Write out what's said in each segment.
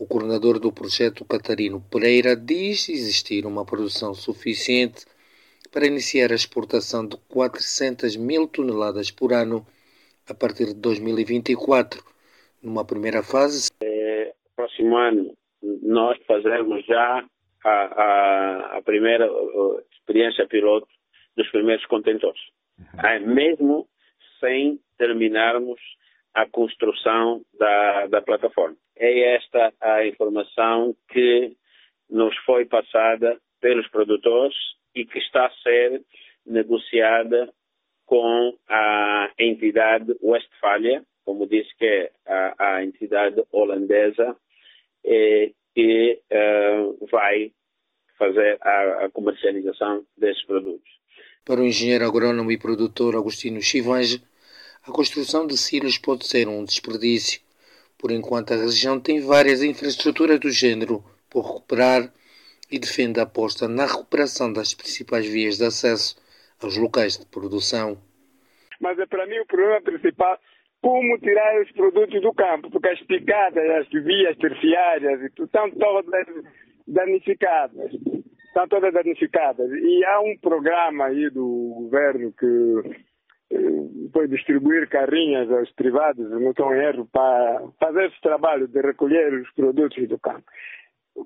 O coordenador do projeto, Catarino Pereira, diz existir uma produção suficiente para iniciar a exportação de 400 mil toneladas por ano a partir de 2024. Numa primeira fase. É, próximo ano, nós fazemos já a, a, a primeira experiência piloto dos primeiros contentores. Uhum. mesmo sem terminarmos a construção da, da plataforma. É esta a informação que nos foi passada pelos produtores e que está a ser negociada com a entidade Westfalia, como disse que é a, a entidade holandesa, que eh, vai fazer a, a, comercialização desses produtos. Para o engenheiro agrônomo e produtor Agostinho Chivange, a construção de silos pode ser um desperdício, por enquanto a região tem várias infraestruturas do género por recuperar e defende a aposta na recuperação das principais vias de acesso aos locais de produção. Mas é para mim o problema principal como tirar os produtos do campo, porque as picadas, as vias terciárias estão todas danificadas. Estão todas danificadas. E há um programa aí do governo que foi distribuir carrinhas aos privados, não estou em erro, para fazer esse trabalho de recolher os produtos do campo.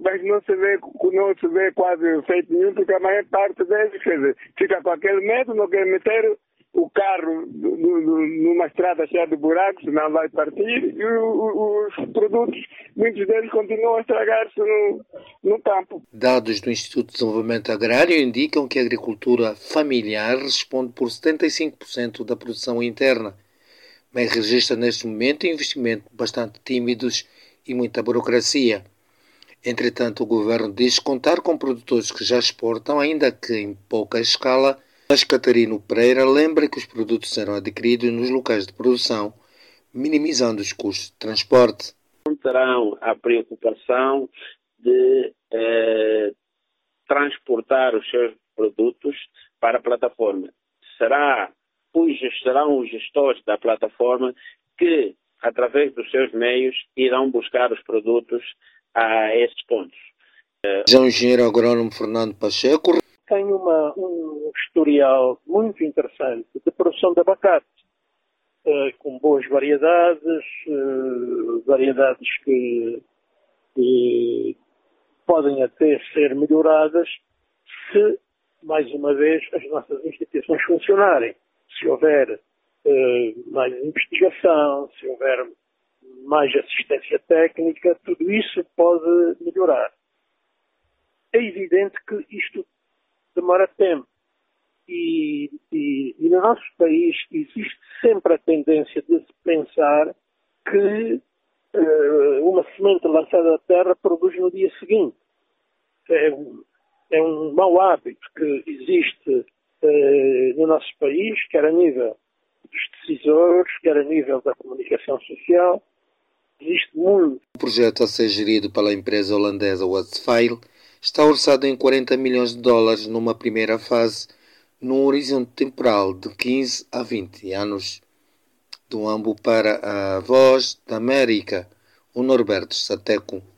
Mas não se vê, não se vê quase feito nenhum, porque a maior parte deles, quer dizer, fica com aquele medo, não quer meter o carro numa estrada cheia de buracos, não vai partir, e os produtos, muitos deles continuam a estragar-se no, no campo. Dados do Instituto de Desenvolvimento Agrário indicam que a agricultura familiar responde por 75% da produção interna, mas registra neste momento investimentos bastante tímidos e muita burocracia. Entretanto, o governo diz contar com produtores que já exportam, ainda que em pouca escala, mas Catarino Pereira lembra que os produtos serão adquiridos nos locais de produção, minimizando os custos de transporte. Não terão a preocupação de eh, transportar os seus produtos para a plataforma. Será, serão os gestores da plataforma que, através dos seus meios, irão buscar os produtos a esses pontos. Já o engenheiro agrônomo Fernando Pacheco tem uma, um historial muito interessante de produção de abacate, uh, com boas variedades, uh, variedades que, que, podem até ser melhoradas se, mais uma vez, as nossas instituições funcionarem. Se houver uh, mais investigação, se houver mais assistência técnica, tudo isso pode melhorar. É evidente que isto demora tempo. E, e, e, no nosso país existe sempre a tendência de se pensar que uh, uma semente lançada à terra produz no dia seguinte. É é um mau hábito que existe uh, no nosso país, quer a nível dos decisores, quer a nível da comunicação social, existe muito. O projeto a ser gerido pela empresa holandesa Westfile está orçado em 40 milhões de dólares numa primeira fase, num horizonte temporal de 15 a 20 anos. Do Ambo para a Voz da América, o Norberto Sateco.